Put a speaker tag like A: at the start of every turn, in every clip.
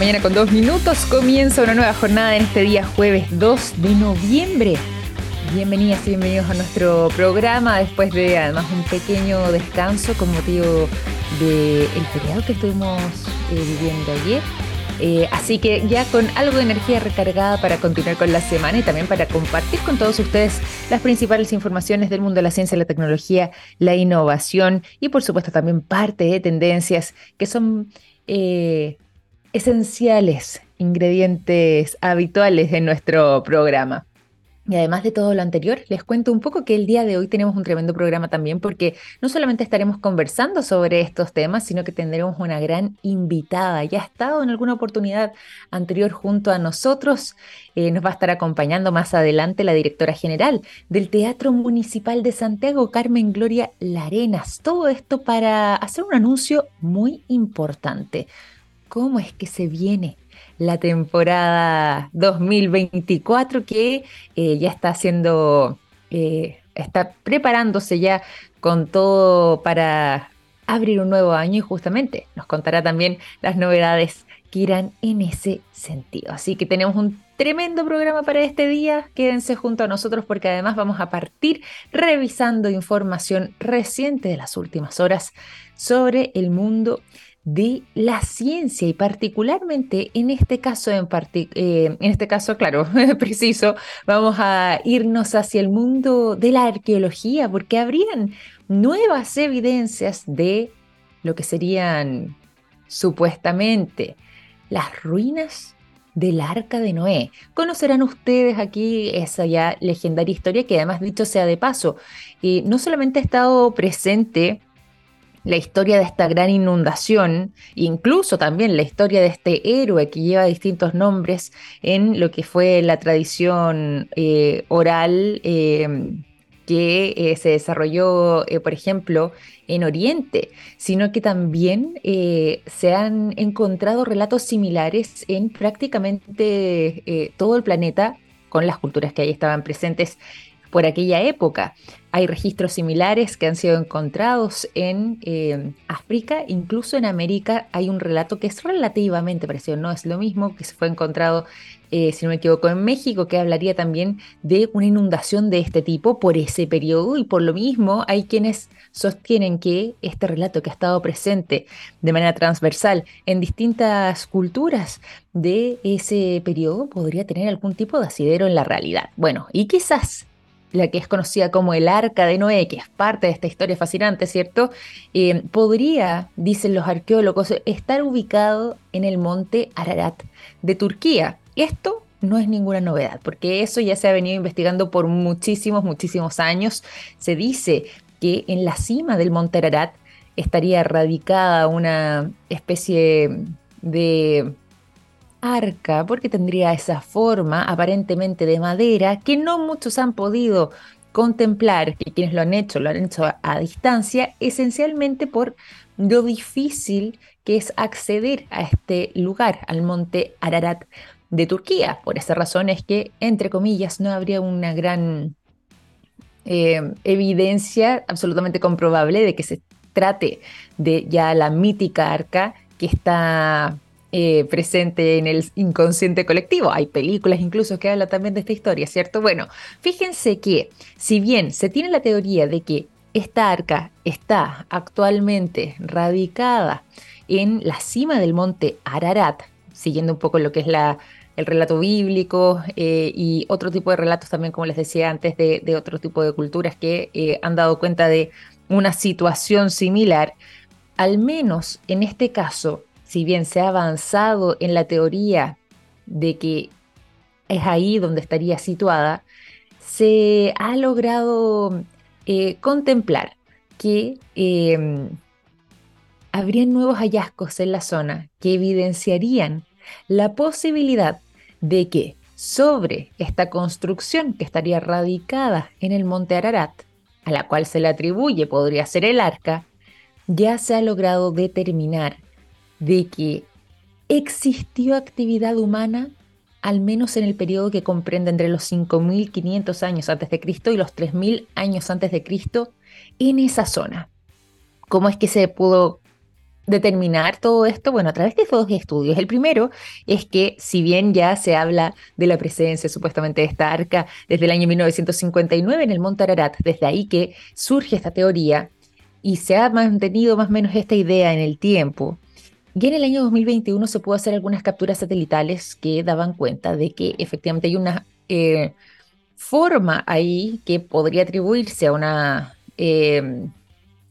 A: mañana con dos minutos comienza una nueva jornada en este día jueves 2 de noviembre. Bienvenidas y bienvenidos a nuestro programa después de además un pequeño descanso con motivo del feriado que estuvimos eh, viviendo ayer. Eh, así que ya con algo de energía recargada para continuar con la semana y también para compartir con todos ustedes las principales informaciones del mundo de la ciencia, la tecnología, la innovación y por supuesto también parte de tendencias que son eh, esenciales, ingredientes habituales en nuestro programa. Y además de todo lo anterior, les cuento un poco que el día de hoy tenemos un tremendo programa también porque no solamente estaremos conversando sobre estos temas, sino que tendremos una gran invitada. Ya ha estado en alguna oportunidad anterior junto a nosotros. Eh, nos va a estar acompañando más adelante la directora general del Teatro Municipal de Santiago, Carmen Gloria Larenas. Todo esto para hacer un anuncio muy importante. ¿Cómo es que se viene la temporada 2024 que eh, ya está haciendo, eh, está preparándose ya con todo para abrir un nuevo año y justamente nos contará también las novedades que irán en ese sentido. Así que tenemos un tremendo programa para este día. Quédense junto a nosotros porque además vamos a partir revisando información reciente de las últimas horas sobre el mundo de la ciencia y particularmente en este caso, en, eh, en este caso, claro, preciso, vamos a irnos hacia el mundo de la arqueología porque habrían nuevas evidencias de lo que serían supuestamente las ruinas del arca de Noé. Conocerán ustedes aquí esa ya legendaria historia que además dicho sea de paso, eh, no solamente ha estado presente la historia de esta gran inundación, incluso también la historia de este héroe que lleva distintos nombres en lo que fue la tradición eh, oral em, que eh, se desarrolló, eh, por ejemplo, en Oriente, sino que también se han encontrado relatos similares en prácticamente todo el planeta con las culturas que ahí estaban presentes por aquella época. Hay registros similares que han sido encontrados en eh, África, incluso en América hay un relato que es relativamente parecido, no es lo mismo, que se fue encontrado, eh, si no me equivoco, en México, que hablaría también de una inundación de este tipo por ese periodo y por lo mismo hay quienes sostienen que este relato que ha estado presente de manera transversal en distintas culturas de ese periodo podría tener algún tipo de asidero en la realidad. Bueno, y quizás la que es conocida como el Arca de Noé, que es parte de esta historia fascinante, ¿cierto? Eh, podría, dicen los arqueólogos, estar ubicado en el monte Ararat de Turquía. Esto no es ninguna novedad, porque eso ya se ha venido investigando por muchísimos, muchísimos años. Se dice que en la cima del monte Ararat estaría radicada una especie de arca, porque tendría esa forma aparentemente de madera que no muchos han podido contemplar, que quienes lo han hecho lo han hecho a, distancia, esencialmente por lo difícil que es acceder a este lugar, al monte Ararat de Turquía. Por esa razón es que, entre comillas, no habría una gran eh, evidencia absolutamente comprobable de que se trate de ya la mítica arca que está eh, presente en el inconsciente colectivo. Hay películas incluso que hablan también de esta historia, ¿cierto? Bueno, fíjense que si bien se tiene la teoría de que esta arca está actualmente radicada en la cima del monte Ararat, siguiendo un poco lo que es el relato bíblico eh, y otro tipo de relatos también, como les decía antes, de, otro tipo de culturas que eh, han dado cuenta de una situación similar, al menos en este caso, si bien se ha avanzado en la teoría de que es ahí donde estaría situada, se ha logrado eh, contemplar que eh, habrían nuevos hallazgos en la zona que evidenciarían la posibilidad de que sobre esta construcción que estaría radicada en el monte Ararat, a la cual se le atribuye podría ser el arca, ya se ha logrado determinar de que existió actividad humana al menos en el periodo que comprende entre los 5.500 años antes de Cristo y los 3.000 años antes de Cristo en esa zona. ¿Cómo es que se pudo determinar todo esto? Bueno, a través de dos estudios. El primero es que si bien ya se habla de la presencia supuestamente de esta arca desde el año 1959 en el Monte Ararat, desde ahí que surge esta teoría y se ha mantenido más o menos esta idea en el tiempo. Y en el año 2021 se pudo hacer algunas capturas satelitales que daban cuenta de que efectivamente hay una eh, forma ahí que podría atribuirse a una eh,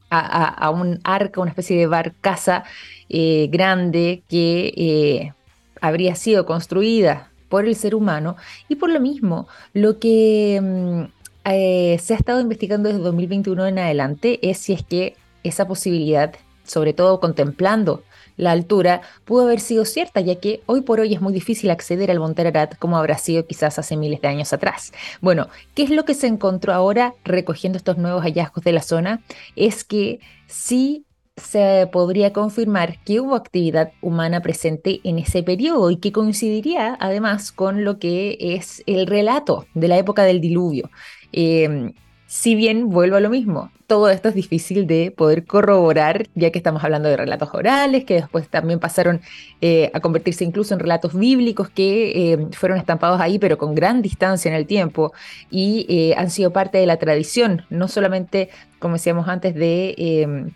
A: a, un arca, una especie de barcaza eh, grande que habría sido construida por el ser humano. Y por lo mismo lo que mm, se ha estado investigando desde 2021 en adelante es si es que esa posibilidad, sobre todo contemplando la altura pudo haber sido cierta, ya que hoy por hoy es muy difícil acceder al Monte Ararat como habrá sido quizás hace miles de años atrás. Bueno, ¿qué es lo que se encontró ahora recogiendo estos nuevos hallazgos de la zona? Es que sí se podría confirmar que hubo actividad humana presente en ese periodo y que coincidiría además con lo que es el relato de la época del diluvio. Eh, si bien vuelvo a lo mismo, todo esto es difícil de poder corroborar, ya que estamos hablando de relatos orales, que después también pasaron eh, a convertirse incluso en relatos bíblicos que eh, fueron estampados ahí, pero con gran distancia en el tiempo, y eh, han sido parte de la tradición, no solamente, como decíamos antes, de em,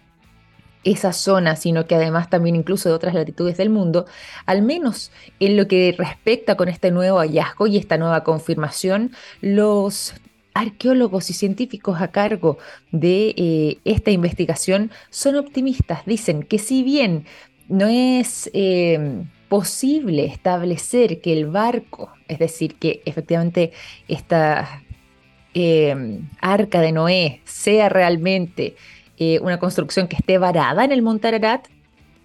A: esa zona, sino que además también incluso de otras latitudes del mundo, al menos en lo que respecta con este nuevo hallazgo y esta nueva confirmación, los arqueólogos y científicos a cargo de eh, esta investigación son optimistas. Dicen que si bien no es eh, posible establecer que el barco, es decir, que efectivamente esta eh, arca de Noé sea realmente una construcción que esté varada en el Monte Ararat,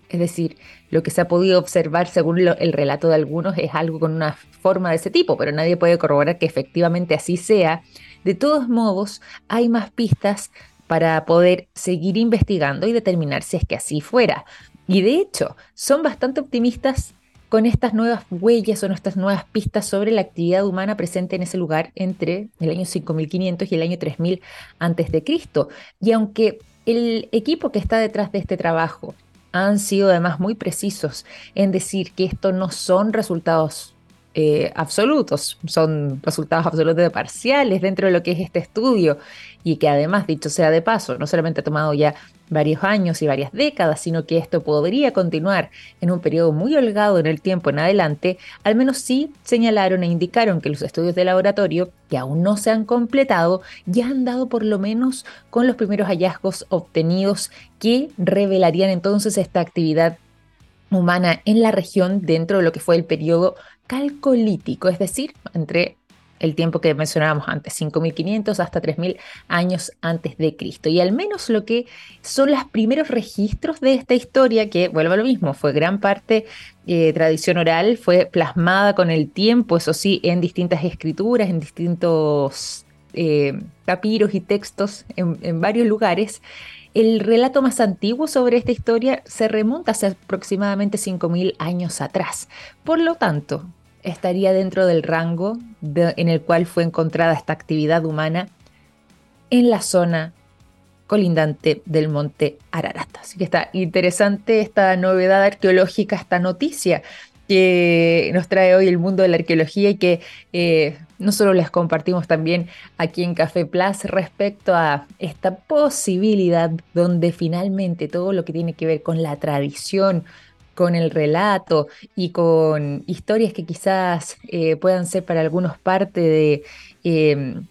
A: es decir, lo que se ha podido observar según el relato de algunos es algo con una forma de ese tipo, pero nadie puede corroborar que efectivamente así sea. De todos modos, hay más pistas para poder seguir investigando y determinar si es que así fuera. Y de hecho, son bastante optimistas con estas nuevas huellas o estas nuevas pistas sobre la actividad humana presente en ese lugar entre el año 5500 y el año 3000 antes de Cristo. Y aunque el equipo que está detrás de este trabajo han sido además muy precisos en decir que esto no son resultados eh, absolutos, son resultados absolutos de parciales dentro de lo que es este estudio y que además, dicho sea de paso, no solamente ha tomado ya varios años y varias décadas, sino que esto podría continuar en un periodo muy holgado en el tiempo en adelante, al menos sí señalaron e indicaron que los estudios de laboratorio, que aún no se han completado, ya han dado por lo menos con los primeros hallazgos obtenidos que revelarían entonces esta actividad humana en la región dentro de lo que fue el periodo calcolítico, es decir, entre el tiempo que mencionábamos antes, 5.500 hasta 3.000 años antes de Cristo. Y al menos lo que son los primeros registros de esta historia, que vuelvo a lo mismo, fue gran parte eh, tradición oral, fue plasmada con el tiempo, eso sí, en distintas escrituras, en distintos eh, papiros y textos en, varios lugares. El relato más antiguo sobre esta historia se remonta hace aproximadamente 5.000 años atrás. Por lo tanto, estaría dentro del rango en el cual fue encontrada esta actividad humana en la zona colindante del monte Ararat. Así que está interesante esta novedad arqueológica, esta noticia que nos trae hoy el mundo de la arqueología y que eh, no solo les compartimos también aquí en Café Plus respecto a esta posibilidad donde finalmente todo lo que tiene que ver con la tradición, con el relato y con historias que quizás eh, puedan ser para algunos parte de em,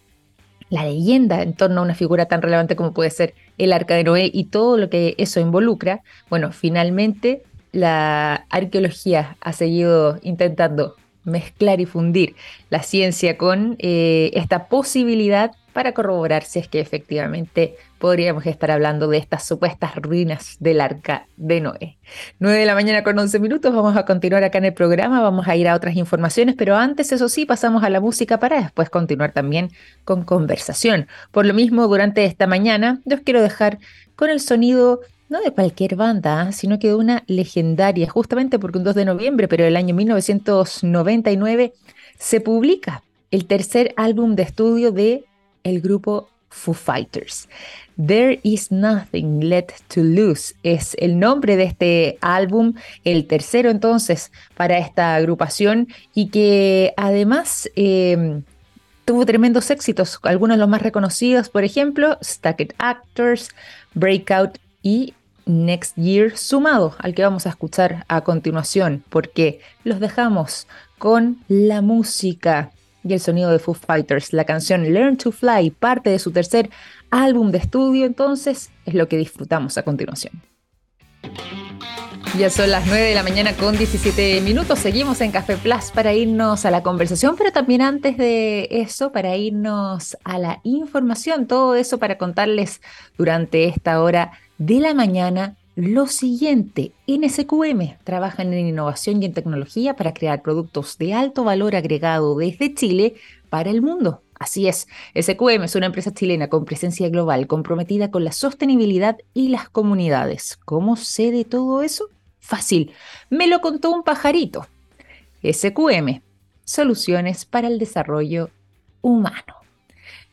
A: la leyenda en torno a una figura tan relevante como puede ser el arca de Noé y todo lo que eso involucra, bueno, finalmente la arqueología ha seguido intentando mezclar y fundir la ciencia con eh, esta posibilidad para corroborar si es que efectivamente podríamos estar hablando de estas supuestas ruinas del arca de Noé. 9 de la mañana con 11 minutos, vamos a continuar acá en el programa, vamos a ir a otras informaciones, pero antes, eso sí, pasamos a la música para después continuar también con conversación. Por lo mismo, durante esta mañana, yo os quiero dejar con el sonido no de cualquier banda, ¿ah? sino que de una legendaria, justamente porque un 2 de noviembre, pero del año 1999, se publica el tercer álbum de estudio de el grupo Foo Fighters. There is Nothing Left to Lose es el nombre de este álbum, el tercero entonces para esta agrupación y que además em, tuvo tremendos éxitos, algunos de los más reconocidos, por ejemplo, Stacked Actors, Breakout y Next Year, sumado al que vamos a escuchar a continuación, porque los dejamos con la música y el sonido de Foo Fighters. La canción Learn to Fly, parte de su tercer álbum de estudio, entonces es lo que disfrutamos a continuación. Ya son las 9 de la mañana con 17 minutos. Seguimos en Café Plus para irnos a la conversación, pero también antes de eso, para irnos a la información. Todo eso para contarles durante esta hora de la mañana lo siguiente. NSQM trabajan en innovación y en tecnología para crear productos de alto valor agregado desde Chile para el mundo. Así es, SQM es una empresa chilena con presencia global comprometida con la sostenibilidad y las comunidades. ¿Cómo sé de todo eso? Fácil, me lo contó un pajarito. SQM, soluciones para el desarrollo humano.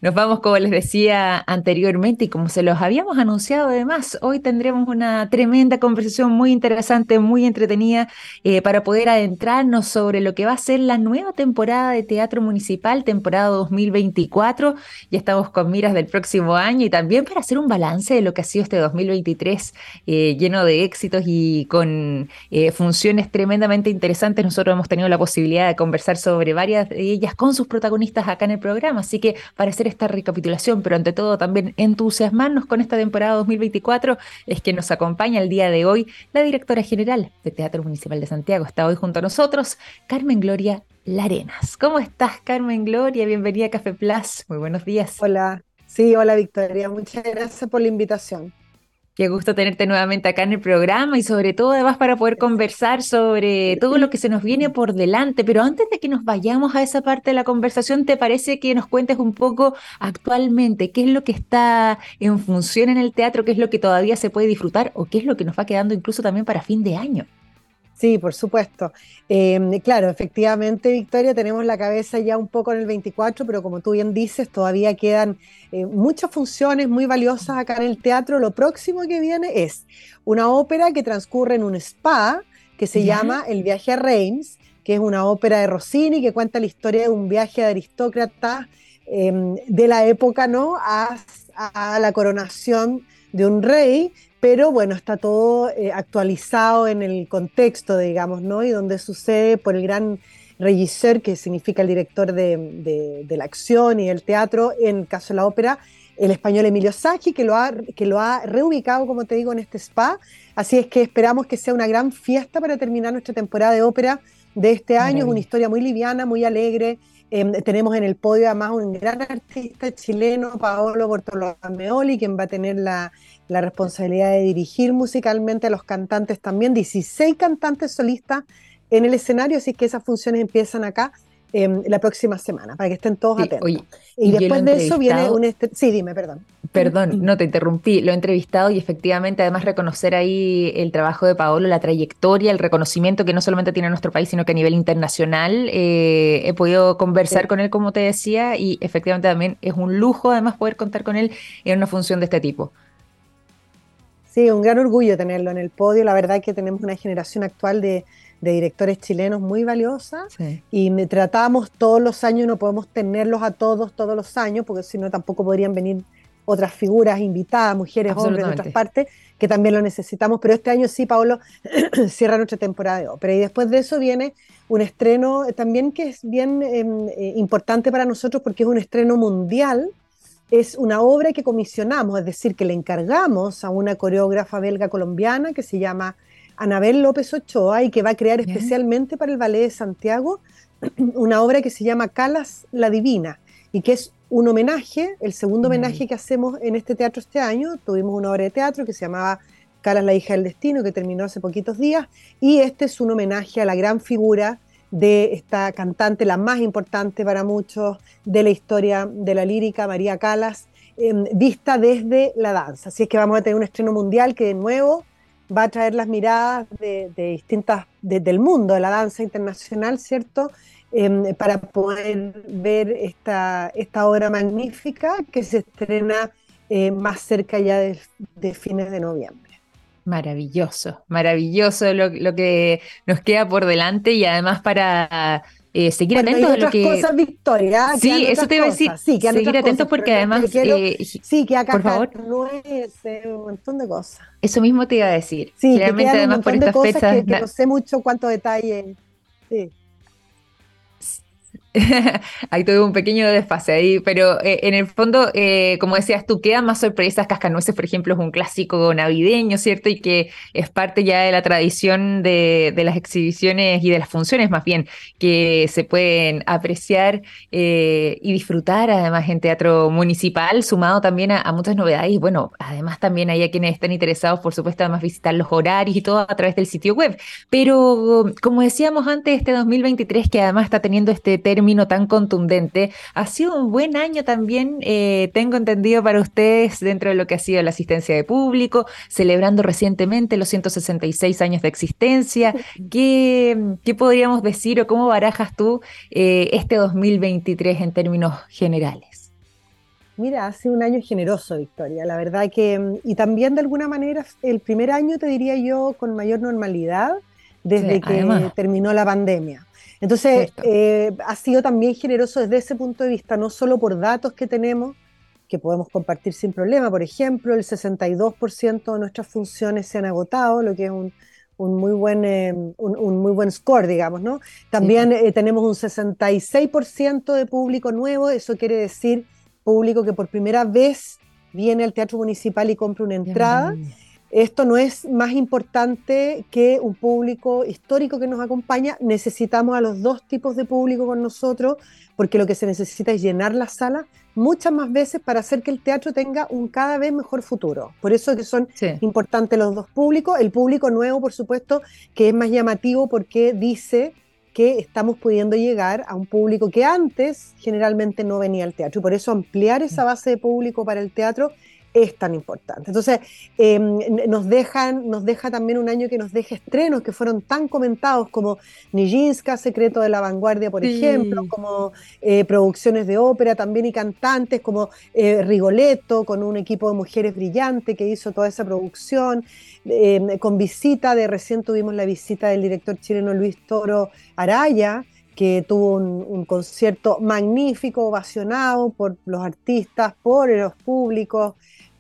A: Nos vamos, como les decía anteriormente y como se los habíamos anunciado además, hoy tendremos una tremenda conversación muy interesante, muy entretenida eh, para poder adentrarnos sobre lo que va a ser la nueva temporada de Teatro Municipal, temporada 2024. Ya estamos con miras del próximo año y también para hacer un balance de lo que ha sido este 2023 eh, lleno de éxitos y con eh, funciones tremendamente interesantes. Nosotros hemos tenido la posibilidad de conversar sobre varias de ellas con sus protagonistas acá en el programa, así que para hacer esta recapitulación, pero ante todo también entusiasmarnos con esta temporada 2024, es que nos acompaña el día de hoy la directora general de Teatro Municipal de Santiago. Está hoy junto a nosotros Carmen Gloria Larenas. ¿Cómo estás, Carmen Gloria? Bienvenida a Café Plus. Muy buenos días.
B: Hola. Sí, hola Victoria. Muchas gracias por la invitación.
A: Qué gusto tenerte nuevamente acá en el programa y sobre todo además para poder conversar sobre todo lo que se nos viene por delante. Pero antes de que nos vayamos a esa parte de la conversación, ¿te parece que nos cuentes un poco actualmente qué es lo que está en función en el teatro, qué es lo que todavía se puede disfrutar o qué es lo que nos va quedando incluso también para fin de año?
B: Sí, por supuesto. Em, claro, efectivamente, Victoria, tenemos la cabeza ya un poco en el 24, pero como tú bien dices, todavía quedan eh, muchas funciones muy valiosas acá en el teatro. Lo próximo que viene es una ópera que transcurre en un spa que se llama El viaje a Reims, que es una ópera de Rossini que cuenta la historia de un viaje de aristócrata em, de la época, ¿no? A, a la coronación de un rey pero bueno, está todo eh, actualizado en el contexto, digamos, ¿no? Y donde sucede por el gran regisseur, que significa el director de, la acción y el teatro, en el caso de la ópera, el español Emilio Sacchi, que lo, ha, que lo ha reubicado, como te digo, en este spa. Así es que esperamos que sea una gran fiesta para terminar nuestra temporada de ópera de este año. Es una historia muy liviana, muy alegre. Em, tenemos en el podio además un gran artista chileno, Paolo Bortolomeoli, quien va a tener la, la responsabilidad de dirigir musicalmente a los cantantes también, 16 cantantes solistas en el escenario, así que esas funciones empiezan acá em, la próxima semana, para que estén todos atentos. y, después de eso viene un... Sí, dime, perdón.
A: Perdón, no te interrumpí, lo he entrevistado y efectivamente además reconocer ahí el trabajo de Paolo, la trayectoria, el reconocimiento que no solamente tiene nuestro país, sino que a nivel internacional. Eh, he podido conversar con él, como te decía, y efectivamente también es un lujo además poder contar con él en una función de este tipo.
B: Sí, un gran orgullo tenerlo en el podio. La verdad es que tenemos una generación actual de, directores chilenos muy valiosa y me tratamos todos los años, no podemos tenerlos a todos todos los años, porque si no tampoco podrían venir otras figuras invitadas, mujeres, hombres de otras partes, que también lo necesitamos. Pero este año sí, Pablo, cierra nuestra temporada de ópera. Y después de eso viene un estreno también que es bien em, eh, importante para nosotros porque es un estreno mundial es una obra que comisionamos, es decir, que le encargamos a una coreógrafa belga colombiana que se llama Anabel López Ochoa y que va a crear especialmente para el Ballet de Santiago una obra que se llama Calas la Divina y que es un homenaje, el segundo homenaje que hacemos en este teatro este año. Tuvimos una obra de teatro que se llamaba Calas la hija del destino que terminó hace poquitos días y este es un homenaje a la gran figura de esta cantante, la más importante para muchos de la historia de la lírica, María Calas, em, vista desde la danza. Así es que vamos a tener un estreno mundial que de nuevo va a traer las miradas de, distintas, del mundo, de la danza internacional, ¿cierto? Em, para poder ver esta, esta obra magnífica que se estrena eh, más cerca ya de, fines de noviembre.
A: Maravilloso, maravilloso lo, lo, que nos queda por delante y además para eh, seguir atentos a lo que.
B: cosas, Victoria.
A: Sí, eso te iba a decir. Sí, seguir atentos porque además.
B: Eh, sí, que acá por favor. nueces, un montón de cosas.
A: Eso mismo te iba a decir.
B: Sí, Realmente, además, por estas fechas. Que, que no sé mucho cuánto detalle. Sí.
A: Hay todo un pequeño desfase ahí, pero eh, en el fondo, eh, como decías tú, quedan más sorpresas. Cascanueces, por ejemplo, es un clásico navideño, ¿cierto? Y que es parte ya de la tradición de, las exhibiciones y de las funciones, más bien, que se pueden apreciar eh, y disfrutar, además, en teatro municipal, sumado también a, muchas novedades. Y bueno, además también hay a quienes están interesados, por supuesto, además visitar los horarios y todo a través del sitio web. Pero, como decíamos antes, este 2023, que además está teniendo este término tan contundente. Ha sido un buen año también, eh, tengo entendido, para ustedes dentro de lo que ha sido la asistencia de público, celebrando recientemente los 166 años de existencia. ¿Qué, qué podríamos decir o cómo barajas tú eh, este 2023 en términos generales?
B: Mira, ha sido un año generoso, Victoria. La verdad que, y también de alguna manera, el primer año, te diría yo, con mayor normalidad desde que terminó la pandemia. Entonces, eh, ha sido también generoso desde ese punto de vista, no solo por datos que tenemos, que podemos compartir sin problema. Por ejemplo, el 62% de nuestras funciones se han agotado, lo que es un, muy, buen, eh, un, muy buen score, digamos, ¿no? También eh, tenemos un 66% de público nuevo, eso quiere decir público que por primera vez viene al Teatro Municipal y compra una entrada. Esto no es más importante que un público histórico que nos acompaña. Necesitamos a los dos tipos de público con nosotros, porque lo que se necesita es llenar la sala muchas más veces para hacer que el teatro tenga un cada vez mejor futuro. Por eso es que son importantes los dos públicos. El público nuevo, por supuesto, que es más llamativo porque dice que estamos pudiendo llegar a un público que antes generalmente no venía al teatro. Y por eso ampliar esa mm. base de público para el teatro es tan importante. Entonces, em, nos, dejan, nos deja también un año que nos deja estrenos que fueron tan comentados como Nijinska, Secreto de la Vanguardia, por ejemplo, como eh, producciones de ópera también y cantantes, como eh, Rigoletto, con un equipo de mujeres brillante que hizo toda esa producción, em, con visita de recién tuvimos la visita del director chileno Luis Toro Araya, que tuvo un, un, concierto magnífico, ovacionado por los artistas, por los públicos,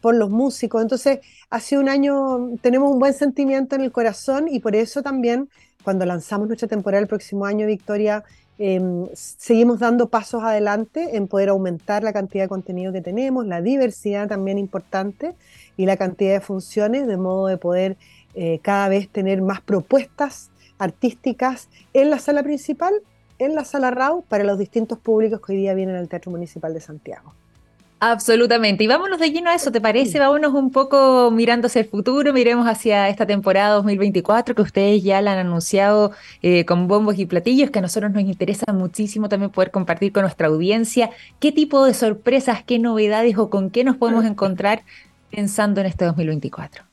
B: por los músicos. Entonces, ha sido un año, tenemos un buen sentimiento en el corazón y por eso también cuando lanzamos nuestra temporada el próximo año, Victoria, em, seguimos dando pasos adelante en poder aumentar la cantidad de contenido que tenemos, la diversidad también importante y la cantidad de funciones, de modo de poder eh, cada vez tener más propuestas artísticas en la sala principal, en la sala RAU, para los distintos públicos que hoy día vienen al Teatro Municipal de Santiago.
A: Absolutamente. Y vámonos de lleno a eso, ¿te parece? Vámonos un poco mirando hacia el futuro, miremos hacia esta temporada 2024 que ustedes ya la han anunciado eh, con bombos y platillos, que a nosotros nos interesa muchísimo también poder compartir con nuestra audiencia. ¿Qué tipo de sorpresas, qué novedades o con qué nos podemos encontrar pensando en este 2024?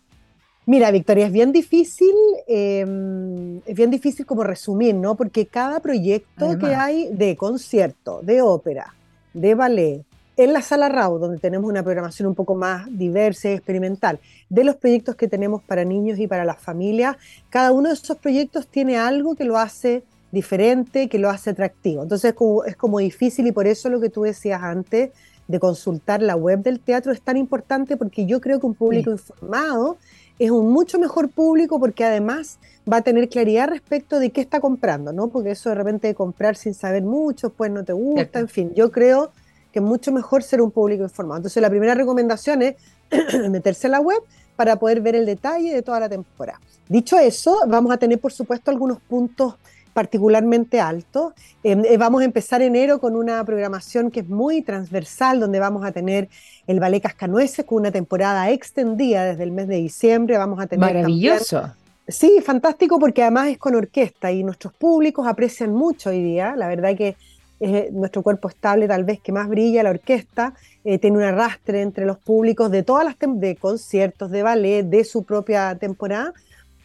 B: Mira, Victoria, es bien difícil, em, es bien difícil como resumir, ¿no? Porque cada proyecto que hay de concierto, de ópera, de ballet, en la sala RAU, donde tenemos una programación un poco más diversa y experimental, de los proyectos que tenemos para niños y para las familias, cada uno de esos proyectos tiene algo que lo hace diferente, que lo hace atractivo. Entonces es como, difícil y por eso lo que tú decías antes de consultar la web del teatro es tan importante porque yo creo que un público informado es un mucho mejor público porque además va a tener claridad respecto de qué está comprando, ¿no? Porque eso de repente de comprar sin saber mucho, pues no te gusta, en fin, yo creo que es mucho mejor ser un público informado. Entonces la primera recomendación es meterse en la web para poder ver el detalle de toda la temporada. Dicho eso, vamos a tener por supuesto algunos puntos particularmente altos. Em, eh, vamos a empezar enero con una programación que es muy transversal, donde vamos a tener el Ballet Cascanueces con una temporada extendida desde el mes de diciembre. Vamos a tener
A: Maravilloso.
B: sí, fantástico porque además es con orquesta y nuestros públicos aprecian mucho hoy día. La verdad que es nuestro cuerpo estable tal vez que más brilla, la orquesta eh, tiene un arrastre entre los públicos de todas las de conciertos, de ballet, de su propia temporada,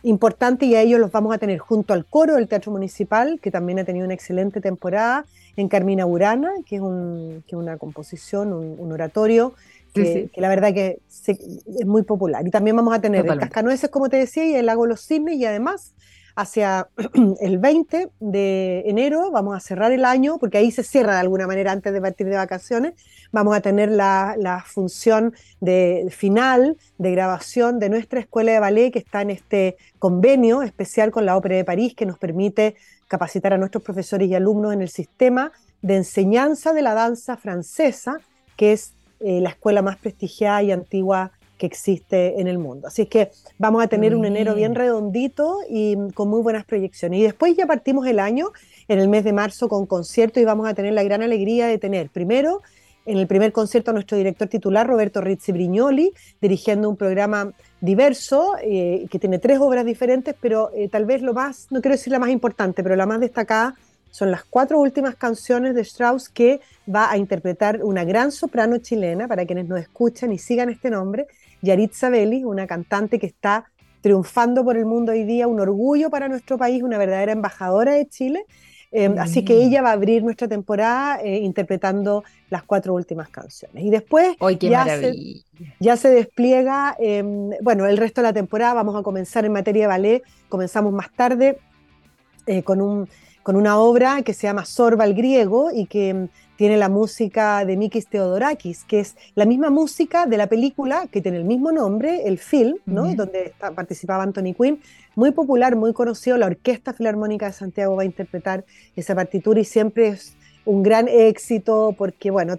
B: importante y a ellos los vamos a tener junto al coro del Teatro Municipal, que también ha tenido una excelente temporada, en Carmina Burana, que es, un, que una composición, un, oratorio, que, la verdad que es muy popular. Y también vamos a tener el Cascanueces, como te decía, y el Lago Los Cisnes, y además hacia el 20 de enero, vamos a cerrar el año, porque ahí se cierra de alguna manera antes de partir de vacaciones, vamos a tener la, función de final de grabación de nuestra escuela de ballet que está en este convenio especial con la Ópera de París que nos permite capacitar a nuestros profesores y alumnos en el sistema de enseñanza de la danza francesa, que es eh, la escuela más prestigiada y antigua que existe en el mundo. Así es que vamos a tener un enero bien redondito y con muy buenas proyecciones. Y después ya partimos el año en el mes de marzo con conciertos y vamos a tener la gran alegría de tener primero en el primer concierto a nuestro director titular, Roberto Rizzi Brignoli, dirigiendo un programa diverso, eh, que tiene tres obras diferentes, pero eh, tal vez lo más, no quiero decir la más importante, pero la más destacada son las cuatro últimas canciones de Strauss que va a interpretar una gran soprano chilena, para quienes nos escuchan y sigan este nombre, Yaritza Belli, una cantante que está triunfando por el mundo hoy día, un orgullo para nuestro país, una verdadera embajadora de Chile. Em, así que ella va a abrir nuestra temporada eh, interpretando las cuatro últimas canciones. Y después ya, se, ya, se, despliega, em, bueno, el resto de la temporada vamos a comenzar en materia de ballet, comenzamos más tarde eh, con un con una obra que se llama Sorba el griego y que mm, tiene la música de Mikis Theodorakis, que es la misma música de la película que tiene el mismo nombre, el film, ¿no? donde participaba Anthony Quinn, muy popular, muy conocido, la Orquesta Filarmónica de Santiago va a interpretar esa partitura y siempre es un gran éxito porque, bueno,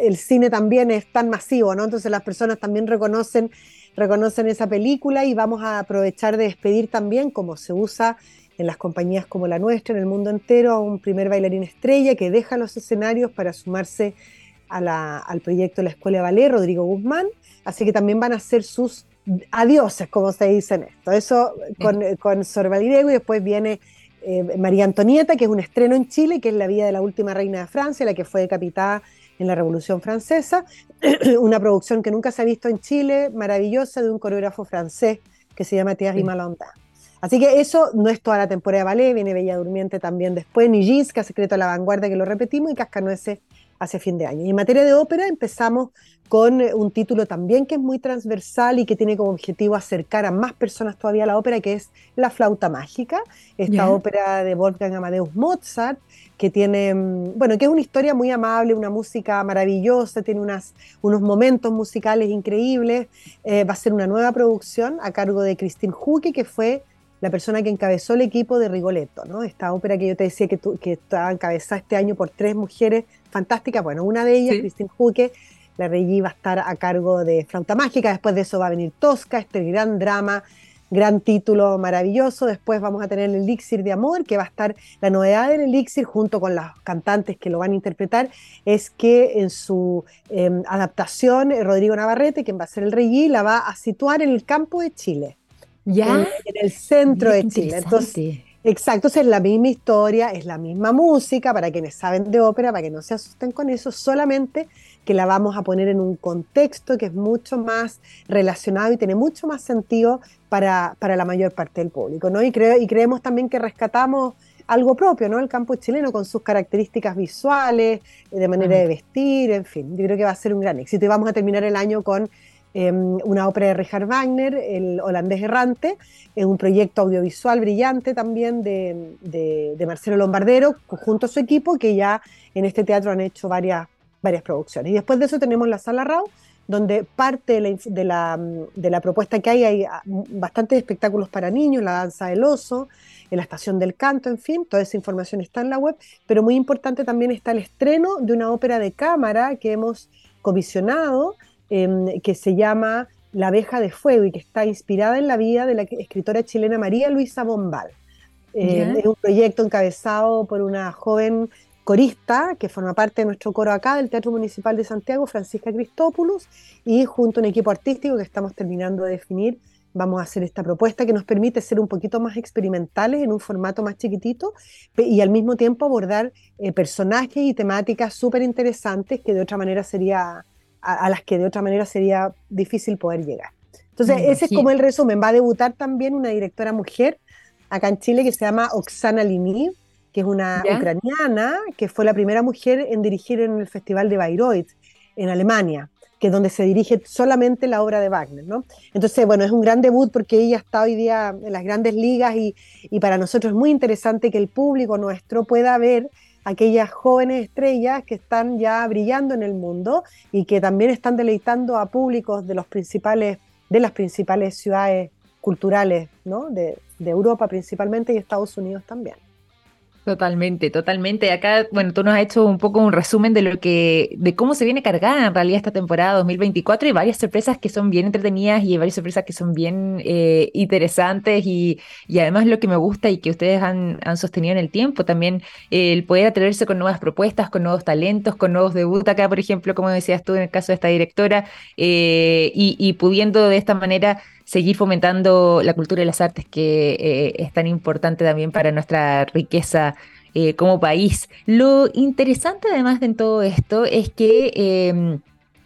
B: el, cine también es tan masivo, ¿no? Entonces las personas también reconocen, reconocen esa película y vamos a aprovechar de despedir también, como se usa en las compañías como la nuestra, en el mundo entero, a un primer bailarín estrella que deja los escenarios para sumarse al proyecto de la Escuela de Ballet, Rodrigo Guzmán. Así que también van a ser sus adioses, como se dice en esto. Eso con, con Sor y después viene eh, María Antonieta, que es un estreno en Chile, que es la vida de la última reina de Francia, la que fue decapitada en la Revolución Francesa. una producción que nunca se ha visto en Chile, maravillosa, de un coreógrafo francés que se llama Thierry Malonda. Así que eso no es toda la temporada de ballet, viene Bella Durmiente también después, Nijinska, Secreto a la Vanguardia, que lo repetimos, y Cascanueces hace fin de año. Y en materia de ópera empezamos con eh, un título también que es muy transversal y que tiene como objetivo acercar a más personas todavía a la ópera, que es La Flauta Mágica, esta ópera de Wolfgang Amadeus Mozart, que tiene, mm, bueno, que es una historia muy amable, una música maravillosa, tiene unas, unos momentos musicales increíbles. Eh, va a ser una nueva producción a cargo de Christine Huke, que fue la persona que encabezó el equipo de Rigoletto, ¿no? Esta ópera que yo te decía que, que estaba encabezada este año por tres mujeres fantásticas. Bueno, una de ellas, Christine Huque, la Regí va a estar a cargo de Flauta Mágica, después de eso va a venir Tosca, este gran drama, gran título maravilloso. Después vamos a tener el Elixir de Amor, que va a estar, la novedad del Elixir, junto con las cantantes que lo van a interpretar, es que en su em, adaptación, eh, Rodrigo Navarrete, quien va a ser el Regí, la va a situar en el campo de Chile.
A: ¿Ya?
B: En, el centro de Chile. Entonces, exacto, es la misma historia, es la misma música, para quienes saben de ópera, para que no se asusten con eso, solamente que la vamos a poner en un contexto que es mucho más relacionado y tiene mucho más sentido para, para la mayor parte del público, ¿no? Y, creo, y creemos también que rescatamos algo propio, ¿no? El campo chileno con sus características visuales, de manera de vestir, en fin, yo creo que va a ser un gran éxito. Y vamos a terminar el año con Em, una ópera de Richard Wagner, El holandés errante, es un proyecto audiovisual brillante también de, Marcelo Lombardero, junto a su equipo, que ya en este teatro han hecho varias, varias producciones. Y después de eso tenemos la Sala Rau, donde parte de la, de la, propuesta que hay, hay ah, bastantes espectáculos para niños, la danza del oso, en la estación del canto, en fin, toda esa información está en la web, pero muy importante también está el estreno de una ópera de cámara que hemos comisionado, Em, que se llama La abeja de fuego y que está inspirada en la vida de la escritora chilena María Luisa Bombal. Eh, es un proyecto encabezado por una joven corista que forma parte de nuestro coro acá del Teatro Municipal de Santiago, Francisca Cristópulos, y junto a un equipo artístico que estamos terminando de definir, vamos a hacer esta propuesta que nos permite ser un poquito más experimentales en un formato más chiquitito y al mismo tiempo abordar eh, personajes y temáticas súper interesantes que de otra manera sería, a, las que de otra manera sería difícil poder llegar. Entonces, ese es como el resumen. Va a debutar también una directora mujer acá en Chile que se llama Oksana Liniv, que es una ucraniana, que fue la primera mujer en dirigir en el Festival de Bayreuth, en Alemania que es donde se dirige solamente la obra de Wagner, ¿no? Entonces, bueno, es un gran debut porque ella está hoy día en las grandes ligas y, para nosotros es muy interesante que el público nuestro pueda ver aquellas jóvenes estrellas que están ya brillando en el mundo y que también están deleitando a públicos de los principales de las principales ciudades culturales ¿no? de Europa principalmente y Estados Unidos también.
A: Totalmente, totalmente. Acá, bueno, tú nos has hecho un poco un resumen de lo que, de cómo se viene cargada en realidad esta temporada 2024 y varias sorpresas que son bien entretenidas y varias sorpresas que son bien eh, interesantes y, y, además lo que me gusta y que ustedes han, han sostenido en el tiempo también el poder atreverse con nuevas propuestas, con nuevos talentos, con nuevos debuts acá, por ejemplo, como decías tú en el caso de esta directora eh, y, y pudiendo de esta manera seguir fomentando la cultura y las artes, que eh, es tan importante también para nuestra riqueza eh, como país. Lo interesante además de todo esto es que em,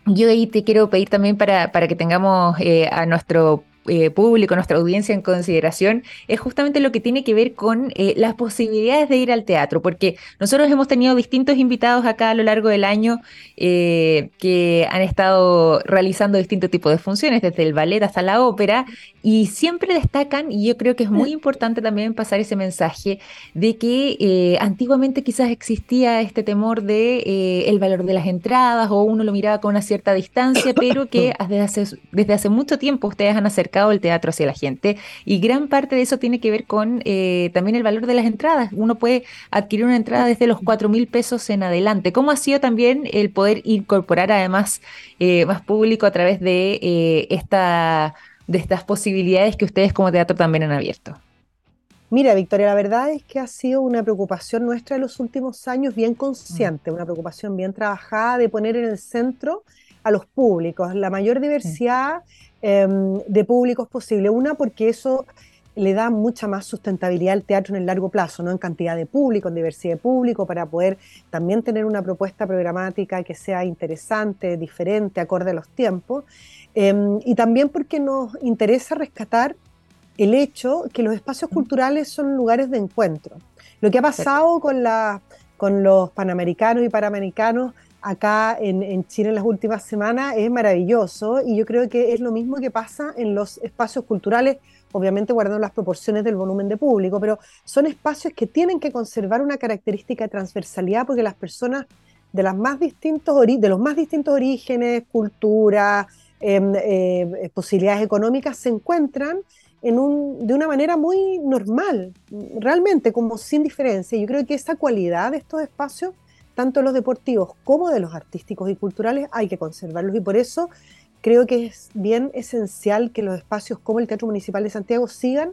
A: yo ahí te quiero pedir también para, para que tengamos eh, a nuestro eh, público, nuestra audiencia en consideración, es justamente lo que tiene que ver con eh, las posibilidades de ir al teatro, porque nosotros hemos tenido distintos invitados acá a lo largo del año eh, que han estado realizando distintos tipos de funciones, desde el ballet hasta la ópera, y siempre destacan, y yo creo que es muy importante también pasar ese mensaje, de que antiguamente quizás existía este temor de el valor de las entradas, o uno lo miraba con una cierta distancia, pero que desde hace, desde hace mucho tiempo ustedes han acercado el teatro hacia la gente y gran parte de eso tiene que ver con eh, también el valor de las entradas. Uno puede adquirir una entrada desde los 4 mil pesos en adelante. ¿Cómo ha sido también el poder incorporar además eh, más público a través de, eh, esta, de estas posibilidades que ustedes como teatro también han abierto?
B: Mira, Victoria, la verdad es que ha sido una preocupación nuestra en los últimos años bien consciente, una preocupación bien trabajada de poner en el centro a los públicos, la mayor diversidad Em, de públicos posible. Una, porque eso le da mucha más sustentabilidad al teatro en el largo plazo, ¿no? en cantidad de público, en diversidad de público, para poder también tener una propuesta programática que sea interesante, diferente, acorde a los tiempos. Em, y también porque nos interesa rescatar el hecho que los espacios culturales son lugares de encuentro. Lo que ha pasado con, la, con los panamericanos y panamericanos acá en, Chile en las últimas semanas es maravilloso y yo creo que es lo mismo que pasa en los espacios culturales, obviamente guardando las proporciones del volumen de público, pero son espacios que tienen que conservar una característica de transversalidad porque las personas de, las más distintos de los más distintos orígenes, cultura, em, eh, posibilidades económicas se encuentran en un, de una manera muy normal, realmente como sin diferencia. Yo creo que esa cualidad de estos espacios tanto los deportivos como de los artísticos y culturales, hay que conservarlos y por eso creo que es bien esencial que los espacios como el Teatro Municipal de Santiago sigan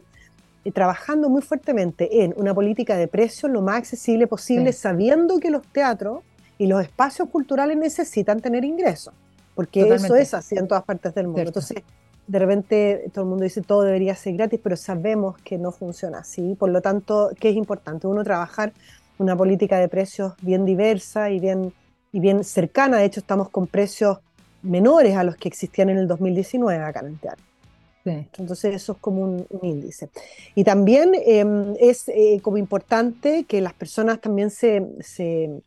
B: eh, trabajando muy fuertemente en una política de precios lo más accesible posible, sabiendo que los teatros y los espacios culturales necesitan tener ingresos, porque eso es así en todas partes del mundo. Entonces, de repente todo el mundo dice todo debería ser gratis, pero sabemos que no funciona así. Por lo tanto, ¿qué es importante? Uno trabajar una política de precios bien diversa y bien, y bien cercana. De hecho, estamos con precios menores a los que existían en el 2019 acá en teatro. Entonces eso es como un, índice. Y también em, es eh, como importante que las personas también se, se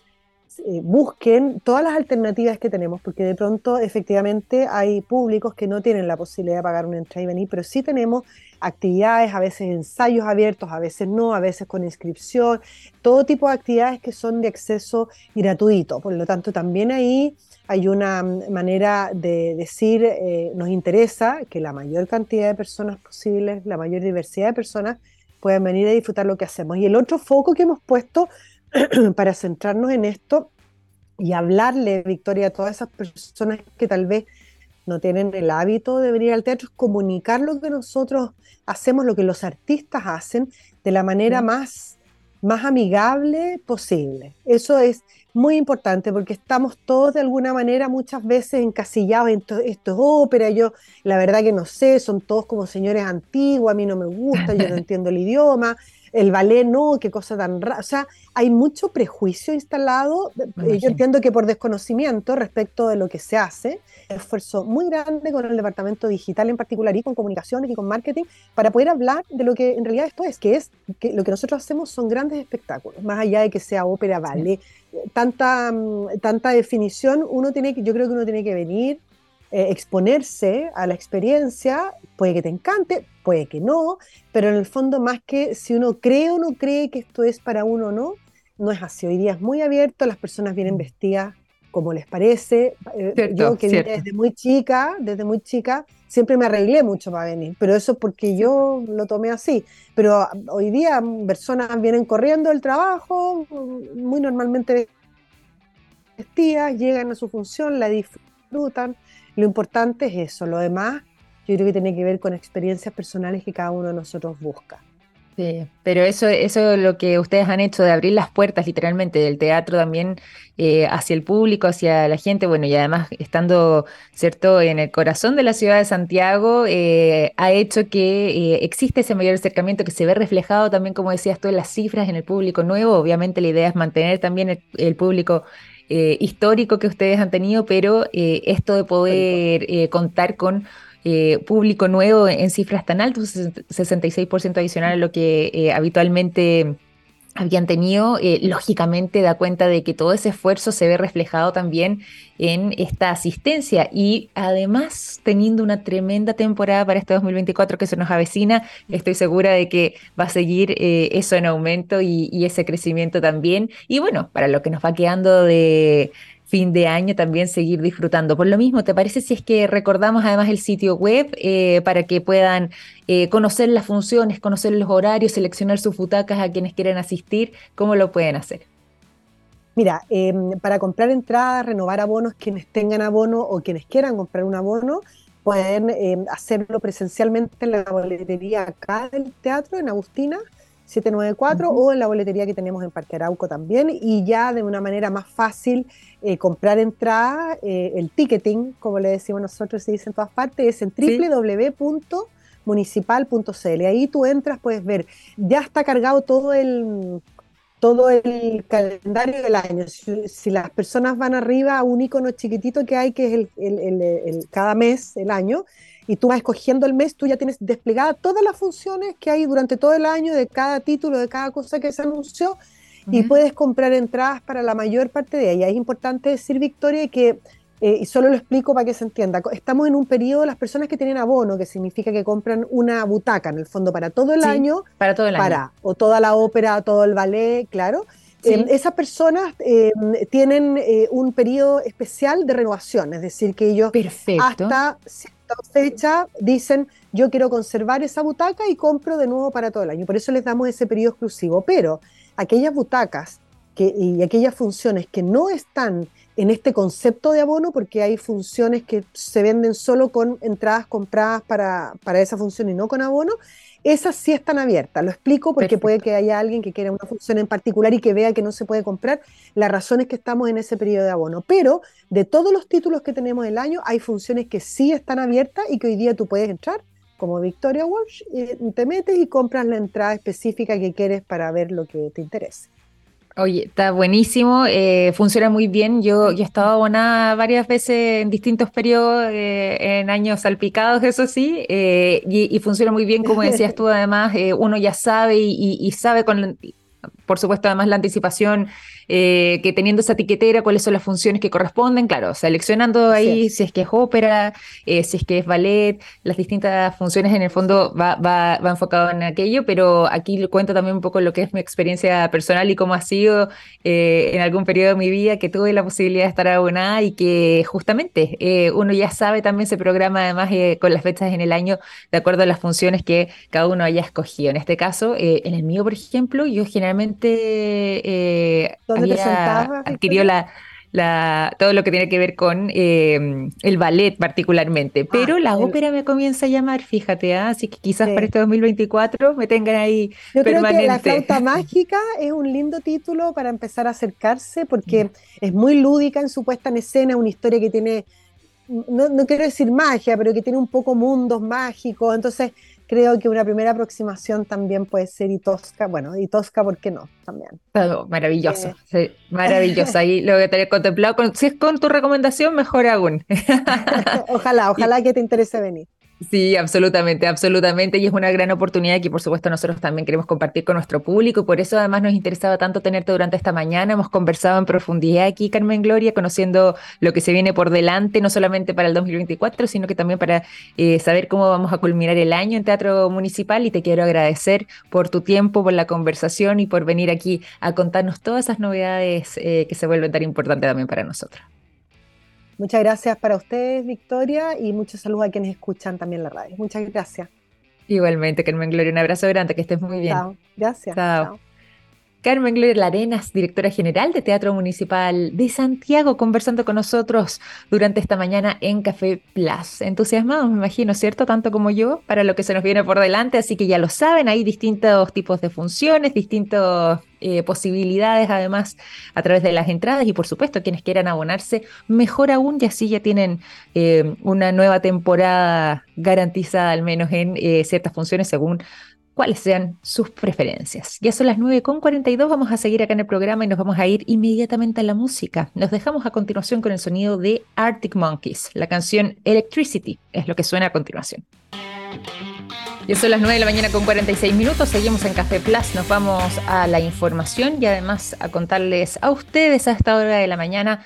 B: busquen todas las alternativas que tenemos, porque de pronto efectivamente hay públicos que no tienen la posibilidad de pagar una entrada y venir, pero sí tenemos actividades, a veces ensayos abiertos, a veces no, a veces con inscripción, todo tipo de actividades que son de acceso gratuito. Por lo tanto, también ahí hay una manera de decir, eh, nos interesa que la mayor cantidad de personas posibles, la mayor diversidad de personas puedan venir a disfrutar lo que hacemos. Y el otro foco que hemos puesto para centrarnos en esto y hablarle, Victoria, a todas esas personas que tal vez no tienen el hábito de venir al teatro, es comunicar lo que nosotros hacemos, lo que los artistas hacen, de la manera más más amigable posible. Eso es muy importante porque estamos todos de alguna manera muchas veces encasillados en esto, esto es ópera, yo la verdad que no sé, son todos como señores antiguos, a mí no me gusta, yo no entiendo el idioma, el ballet no, qué cosa tan rara. O sea, hay mucho prejuicio instalado. Eh, yo entiendo que por desconocimiento respecto de lo que se hace, esfuerzo muy grande con el departamento digital en particular y con comunicaciones y con marketing para poder hablar de lo que en realidad esto es, que es que lo que nosotros hacemos son grandes espectáculos, más allá de que sea ópera, ballet, tanta, mm, tanta definición, uno tiene que, yo creo que uno tiene que venir eh, exponerse a la experiencia, puede que te encante, puede que no, pero en el fondo más que si uno cree o no cree que esto es para uno o no, no es así. Hoy día es muy abierto, las personas vienen mm. vestidas como les parece. Eh, yo que desde muy chica, desde muy chica, siempre me arreglé mucho para venir, pero eso es porque yo lo tomé así. Pero ah, hoy día personas vienen corriendo del trabajo, muy normalmente vestidas, llegan a su función, la disfrutan lo importante es eso, lo demás yo creo que tiene que ver con experiencias personales que cada uno de nosotros busca.
A: Sí, pero eso, eso es lo que ustedes han hecho de abrir las puertas literalmente del teatro también eh, hacia el público, hacia la gente, bueno, y además estando, ¿cierto?, en el corazón de la ciudad de Santiago, eh, ha hecho que eh, existe ese mayor acercamiento que se ve reflejado también, como decías tú, en las cifras, en el público nuevo. Obviamente la idea es mantener también el público eh, histórico que ustedes han tenido, pero eh, esto de poder eh, contar con público nuevo en cifras tan altas, 66% adicional a lo que habitualmente habían tenido, eh, lógicamente da cuenta de que todo ese esfuerzo se ve reflejado también en esta asistencia y además teniendo una tremenda temporada para este 2024 que se nos avecina, estoy segura de que va a seguir eh, eso en aumento y, y, ese crecimiento también. Y bueno, para lo que nos va quedando de, fin de año también seguir disfrutando. Por lo mismo, ¿te parece si es que recordamos además el sitio web eh, para que puedan eh, conocer las funciones, conocer los horarios, seleccionar sus butacas a quienes quieren asistir? ¿Cómo lo pueden hacer?
B: Mira, em, para comprar entradas, renovar abonos, quienes tengan abono o quienes quieran comprar un abono, pueden em, hacerlo presencialmente en la boletería acá del teatro, en Agustina, 794 o en la boletería que tenemos en Parque Arauco también y ya de una manera más fácil eh, comprar entrada, eh, el ticketing, como le decimos nosotros, se dice en todas partes, es en www.municipal.cl. Ahí tú entras, puedes ver, ya está cargado todo el todo el calendario del año. Si, las personas van arriba a un icono chiquitito que hay, que es el, el cada mes, el año, y tú vas escogiendo el mes, tú ya tienes desplegadas todas las funciones que hay durante todo el año de cada título, de cada cosa que se anunció, y puedes comprar entradas para la mayor parte de ellas. Es importante decir, Victoria, que, eh, y solo lo explico para que se entienda, estamos en un periodo, las personas que tienen abono, que significa que compran una butaca, en el fondo, para todo el año,
A: para todo el
B: para, o toda la ópera, todo el ballet, claro. Em, esas personas em, tienen eh, un periodo especial de renovación, es decir, que ellos hasta dicen yo quiero conservar esa butaca y compro de nuevo para todo el año. Por eso les damos ese periodo exclusivo. Pero aquellas butacas y aquellas funciones que no están en este concepto de abono, porque hay funciones que se venden solo con entradas compradas para, para esa función y no con abono, esas sí están abiertas. Lo explico porque puede que haya alguien que quiera una función en particular y que vea que no se puede comprar. La razón es que estamos en ese periodo de abono. Pero de todos los títulos que tenemos el año, hay funciones que sí están abiertas y que hoy día tú puedes entrar, como Victoria Walsh, y te metes y compras la entrada específica que quieres para ver lo que te interese.
A: Oye, está buenísimo, eh, funciona muy bien. Yo, yo he estado abonada varias veces en distintos periodos, eh, en años salpicados, eso sí, eh, y, funciona muy bien, como decías tú, además, uno ya sabe y, y sabe con, por supuesto, además la anticipación eh, que teniendo esa etiquetera, cuáles son las funciones que corresponden, claro, seleccionando ahí si es que es ópera, eh, si es que es ballet, las distintas funciones en el fondo va, va, va, enfocado en aquello, pero aquí cuento también un poco lo que es mi experiencia personal y cómo ha sido eh, en algún periodo de mi vida que tuve la posibilidad de estar abonada y que justamente uno ya sabe también se programa además con las fechas en el año de acuerdo a las funciones que cada uno haya escogido. En este caso, en el mío, por ejemplo, yo generalmente
B: ¿Dónde
A: había adquirió la, todo lo que tiene que ver con eh, el ballet particularmente. Ah, Pero la ópera me comienza a llamar, fíjate, ¿ah? así que quizás para este 2024 me tengan ahí
B: Yo creo que La flauta mágica es un lindo título para empezar a acercarse porque es muy lúdica en su puesta en escena, una historia que tiene, no, no quiero decir magia, pero que tiene un poco mundos mágicos, entonces creo que una primera aproximación también puede ser y tosca, bueno, y tosca, ¿por qué no? También.
A: maravilloso, eh. maravilloso. Ahí lo a tener contemplado. si es con tu recomendación, mejor aún.
B: ojalá, ojalá que te interese venir.
A: Sí, absolutamente, absolutamente. Y es una gran oportunidad que por supuesto nosotros también queremos compartir con nuestro público y por eso además nos interesaba tanto tenerte durante esta mañana. Hemos conversado en profundidad aquí, Carmen Gloria, conociendo lo que se viene por delante, no solamente para el 2024, sino que también para eh, saber cómo vamos a culminar el año en Teatro Municipal. Y te quiero agradecer por tu tiempo, por la conversación y por venir aquí a contarnos todas esas novedades eh, que se vuelven tan importantes también para nosotros.
B: Muchas gracias para ustedes, Victoria, y muchos saludos a quienes escuchan también la radio. Muchas gracias.
A: Igualmente, Carmen Gloria, un abrazo grande, que estés muy bien.
B: Chao. Gracias. Chao.
A: Carmen Gloria Larenas, directora general de Teatro Municipal de Santiago, conversando con nosotros durante esta mañana en Café Plus. Entusiasmados, me imagino, ¿cierto? Tanto como yo, para lo que se nos viene por delante, así que ya lo saben, hay distintos tipos de funciones, distintas eh, posibilidades además a través de las entradas y por supuesto quienes quieran abonarse, mejor aún, y así ya tienen eh, una nueva temporada garantizada al menos en eh, ciertas funciones según cuáles sean sus preferencias. Ya son las 9.42, vamos a seguir acá en el programa y nos vamos a ir inmediatamente a la música. Nos dejamos a continuación con el sonido de Arctic Monkeys. La canción Electricity es lo que suena a continuación. Ya son las 9 de la mañana con 46 minutos, seguimos en Café Plus, nos vamos a la información y además a contarles a ustedes a esta hora de la mañana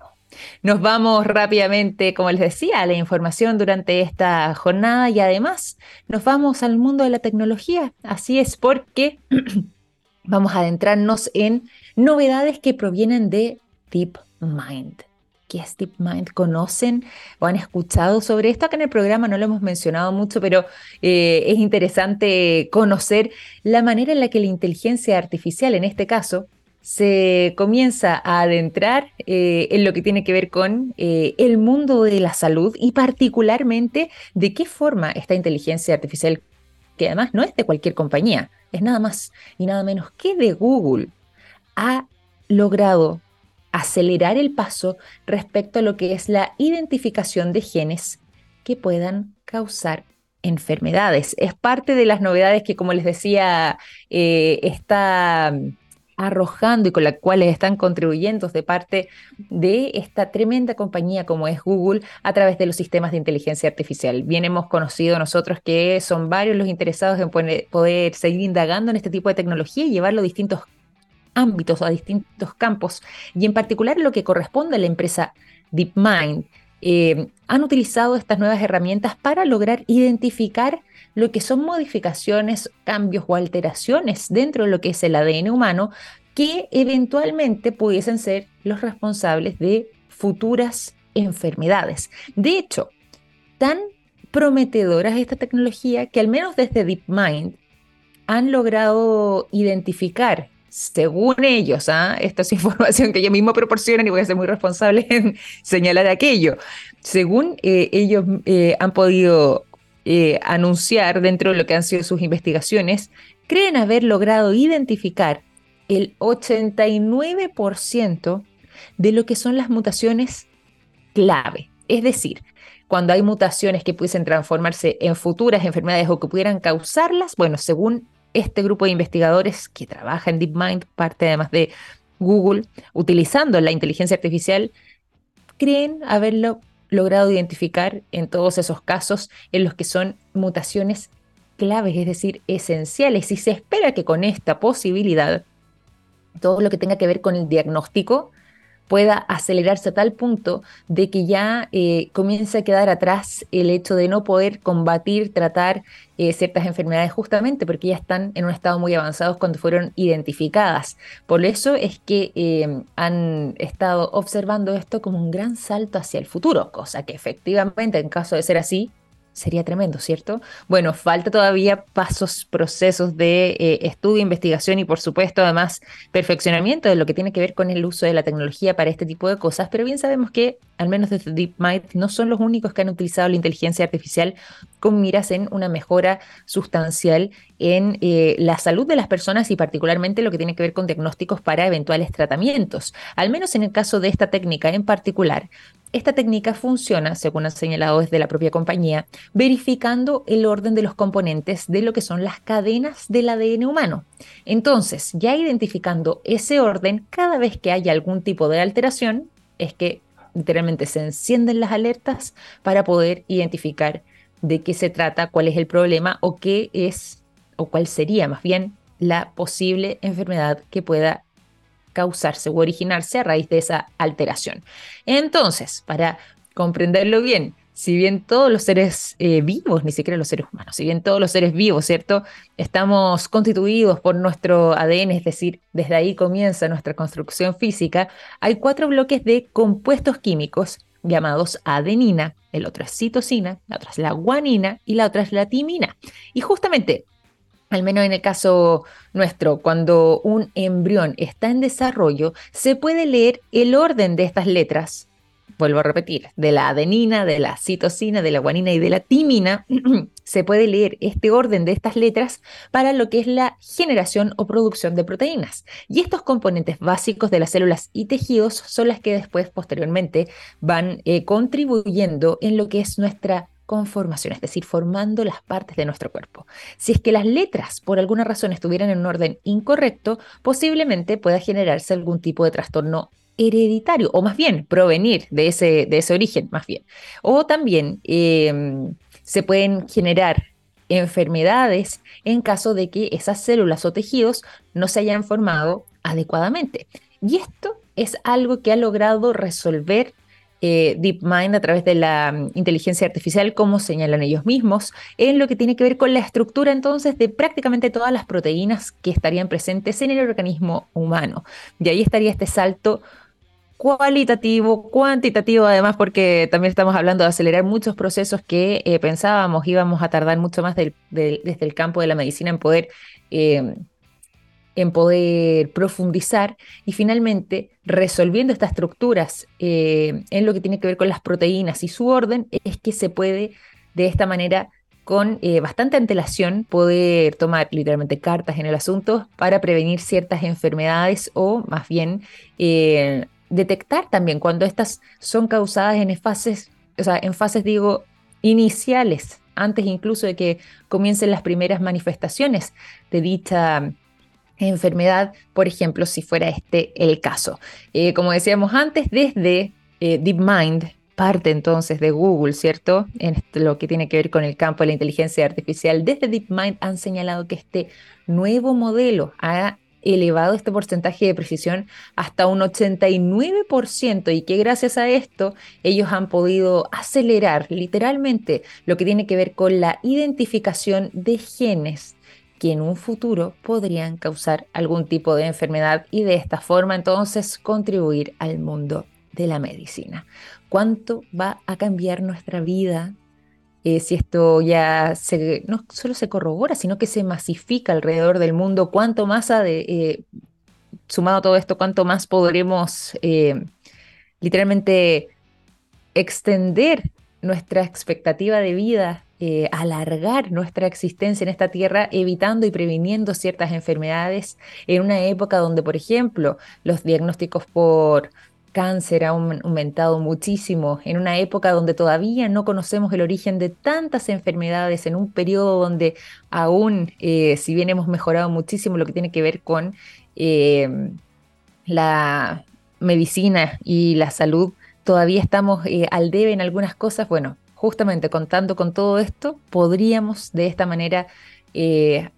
A: Nos vamos rápidamente, como les decía, a la información durante esta jornada y además nos vamos al mundo de la tecnología. Así es porque vamos a adentrarnos en novedades que provienen de DeepMind. ¿Qué es DeepMind? ¿Conocen o han escuchado sobre esto? Acá en el programa no lo hemos mencionado mucho, pero eh, es interesante conocer la manera en la que la inteligencia artificial, en este caso, se comienza a adentrar eh, en lo que tiene que ver con eh, el mundo de la salud y particularmente de qué forma esta inteligencia artificial, que además no es de cualquier compañía, es nada más y nada menos que de Google, ha logrado acelerar el paso respecto a lo que es la identificación de genes que puedan causar enfermedades. Es parte de las novedades que, como les decía, eh, está arrojando y con las cuales están contribuyendo de parte de esta tremenda compañía como es Google a través de los sistemas de inteligencia artificial. Bien hemos conocido nosotros que son varios los interesados en poder seguir indagando en este tipo de tecnología y llevarlo a distintos ámbitos, a distintos campos, y en particular lo que corresponde a la empresa DeepMind. Eh, han utilizado estas nuevas herramientas para lograr identificar lo que son modificaciones, cambios o alteraciones dentro de lo que es el ADN humano que eventualmente pudiesen ser los responsables de futuras enfermedades. De hecho, tan prometedora es esta tecnología que al menos desde DeepMind han logrado identificar, según ellos, ¿ah? esta es información que ellos mismos proporcionan y voy a ser muy responsable en señalar aquello, según eh, ellos eh, han podido eh, anunciar dentro de lo que han sido sus investigaciones, creen haber logrado identificar el 89% de lo que son las mutaciones clave. Es decir, cuando hay mutaciones que pudiesen transformarse en futuras enfermedades o que pudieran causarlas, bueno, según este grupo de investigadores que trabaja en DeepMind, parte además de Google, utilizando la inteligencia artificial, creen haberlo logrado identificar en todos esos casos en los que son mutaciones claves, es decir, esenciales. Y se espera que con esta posibilidad, todo lo que tenga que ver con el diagnóstico pueda acelerarse a tal punto de que ya eh, comience a quedar atrás el hecho de no poder combatir, tratar eh, ciertas enfermedades justamente porque ya están en un estado muy avanzado cuando fueron identificadas. Por eso es que eh, han estado observando esto como un gran salto hacia el futuro, cosa que efectivamente en caso de ser así Sería tremendo, ¿cierto? Bueno, falta todavía pasos, procesos de eh, estudio, investigación y por supuesto además perfeccionamiento de lo que tiene que ver con el uso de la tecnología para este tipo de cosas, pero bien sabemos que al menos desde DeepMind no son los únicos que han utilizado la inteligencia artificial con miras en una mejora sustancial en eh, la salud de las personas y particularmente lo que tiene que ver con diagnósticos para eventuales tratamientos. Al menos en el caso de esta técnica en particular, esta técnica funciona, según han señalado desde la propia compañía, verificando el orden de los componentes de lo que son las cadenas del ADN humano. Entonces, ya identificando ese orden, cada vez que haya algún tipo de alteración, es que literalmente se encienden las alertas para poder identificar de qué se trata, cuál es el problema o qué es, o cuál sería más bien la posible enfermedad que pueda causarse o originarse a raíz de esa alteración. Entonces, para comprenderlo bien, si bien todos los seres eh, vivos, ni siquiera los seres humanos, si bien todos los seres vivos, ¿cierto? Estamos constituidos por nuestro ADN, es decir, desde ahí comienza nuestra construcción física, hay cuatro bloques de compuestos químicos llamados adenina, el otro es citosina, la otra es la guanina y la otra es la timina. Y justamente al menos en el caso nuestro, cuando un embrión está en desarrollo, se puede leer el orden de estas letras, vuelvo a repetir, de la adenina, de la citosina, de la guanina y de la timina, se puede leer este orden de estas letras para lo que es la generación o producción de proteínas. Y estos componentes básicos de las células y tejidos son las que después, posteriormente, van eh, contribuyendo en lo que es nuestra conformación, es decir, formando las partes de nuestro cuerpo. Si es que las letras por alguna razón estuvieran en un orden incorrecto, posiblemente pueda generarse algún tipo de trastorno hereditario, o más bien provenir de ese, de ese origen, más bien. O también em, se pueden generar enfermedades en caso de que esas células o tejidos no se hayan formado adecuadamente. Y esto es algo que ha logrado resolver eh, DeepMind a través de la mm, inteligencia artificial, como señalan ellos mismos, en lo que tiene que ver con la estructura entonces de prácticamente todas las proteínas que estarían presentes en el organismo humano. De ahí estaría este salto cualitativo, cuantitativo además, porque también estamos hablando de acelerar muchos procesos que eh, pensábamos íbamos a tardar mucho más desde el campo de la medicina en poder eh, en poder profundizar y finalmente resolviendo estas estructuras eh, en lo que tiene que ver con las proteínas y su orden, es que se puede de esta manera con eh, bastante antelación poder tomar literalmente cartas en el asunto para prevenir ciertas enfermedades o más bien eh, detectar también cuando estas son causadas en fases, o sea, en fases digo iniciales, antes incluso de que comiencen las primeras manifestaciones de dicha enfermedad, por ejemplo, si fuera este el caso. Eh, como decíamos antes, desde eh, DeepMind, parte entonces de Google, ¿cierto? En lo que tiene que ver con el campo de la inteligencia artificial, desde DeepMind han señalado que este nuevo modelo ha elevado este porcentaje de precisión hasta un 89% y que gracias a esto ellos han podido acelerar literalmente lo que tiene que ver con la identificación de genes que en un futuro podrían causar algún tipo de enfermedad y de esta forma entonces contribuir al mundo de la medicina. ¿Cuánto va a cambiar nuestra vida eh, si esto ya no solo se corrobora, sino que se masifica alrededor del mundo? ¿Cuánto más, eh, sumado todo esto, cuánto más podremos eh, literalmente extender nuestra expectativa de vida eh, alargar nuestra existencia en esta tierra, evitando y previniendo ciertas enfermedades en una época donde, por ejemplo, los diagnósticos por cáncer han aumentado muchísimo, en una época donde todavía no conocemos el origen de tantas enfermedades, en un periodo donde aún, eh, si bien hemos mejorado muchísimo lo que tiene que ver con eh, la medicina y la salud, todavía estamos al debe en algunas cosas, bueno, justamente contando con todo esto, podríamos de esta manera eh,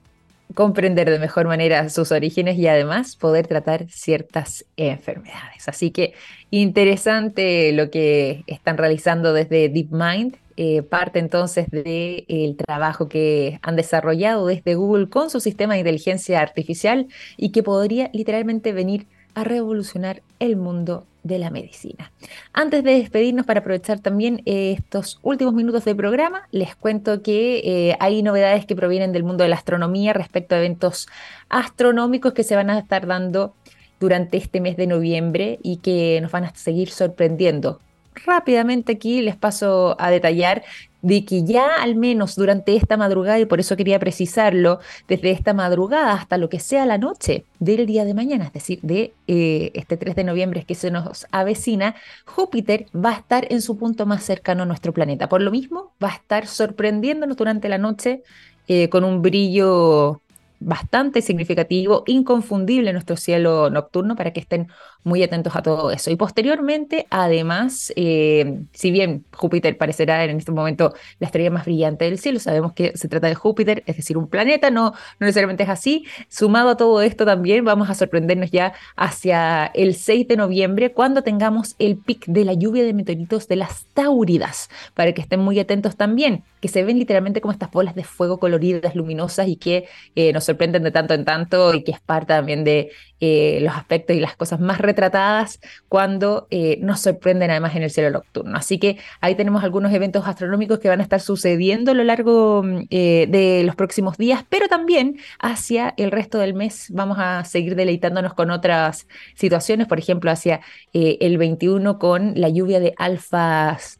A: comprender de mejor manera sus orígenes y además poder tratar ciertas enfermedades. Así que interesante lo que están realizando desde DeepMind. Eh, parte entonces del trabajo que han desarrollado desde Google con su sistema de inteligencia artificial y que podría literalmente venir a revolucionar el mundo de la medicina. Antes de despedirnos, para aprovechar también eh, estos últimos minutos de programa, les cuento que eh, hay novedades que provienen del mundo de la astronomía respecto a eventos astronómicos que se van a estar dando durante este mes de noviembre y que nos van a seguir sorprendiendo rápidamente aquí les paso a detallar de que ya al menos durante esta madrugada, y por eso quería precisarlo, desde esta madrugada hasta lo que sea la noche del día de mañana, es decir, de eh, este 3 de noviembre que se nos avecina, Júpiter va a estar en su punto más cercano a nuestro planeta. Por lo mismo, va a estar sorprendiéndonos durante la noche eh, con un brillo bastante significativo, inconfundible en nuestro cielo nocturno para que estén muy atentos a todo eso. Y posteriormente, además, eh, si bien Júpiter parecerá en este momento la estrella más brillante del cielo, sabemos que se trata de Júpiter, es decir, un planeta, no, no necesariamente es así. Sumado a todo esto también vamos a sorprendernos ya hacia el 6 de noviembre cuando tengamos el pic de la lluvia de meteoritos de las Táuridas, para que estén muy atentos también, que se ven literalmente como estas bolas de fuego coloridas, luminosas y que eh, nos sorprenden de tanto en tanto y que es parte también de eh, los aspectos y las cosas más retratadas cuando eh, nos sorprenden además en el cielo nocturno. Así que ahí tenemos algunos eventos astronómicos que van a estar sucediendo a lo largo mm, eh, de los próximos días, pero también hacia el resto del mes vamos a seguir deleitándonos con otras situaciones, por ejemplo, hacia el 21 con la lluvia de alfas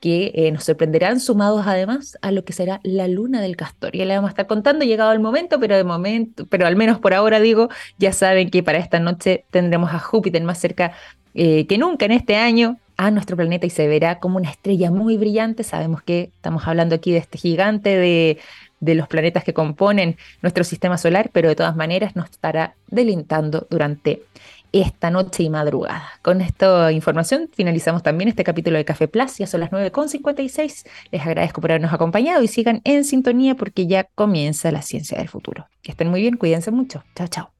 A: que eh, nos sorprenderán sumados además a lo que será la luna del castor. Ya le vamos a estar contando, llegado el momento, pero de momento, pero al menos por ahora digo, ya saben que para esta noche tendremos a Júpiter más cerca eh, que nunca en este año a nuestro planeta y se verá como una estrella muy brillante. Sabemos que estamos hablando aquí de este gigante de, de los planetas que componen nuestro sistema solar, pero de todas maneras nos estará delintando durante esta noche y madrugada. Con esta información finalizamos también este capítulo de Café Plus, ya son las 9.56. Les agradezco por habernos acompañado y sigan en sintonía porque ya comienza la ciencia del futuro. Que estén muy bien, cuídense mucho. Chao, chao.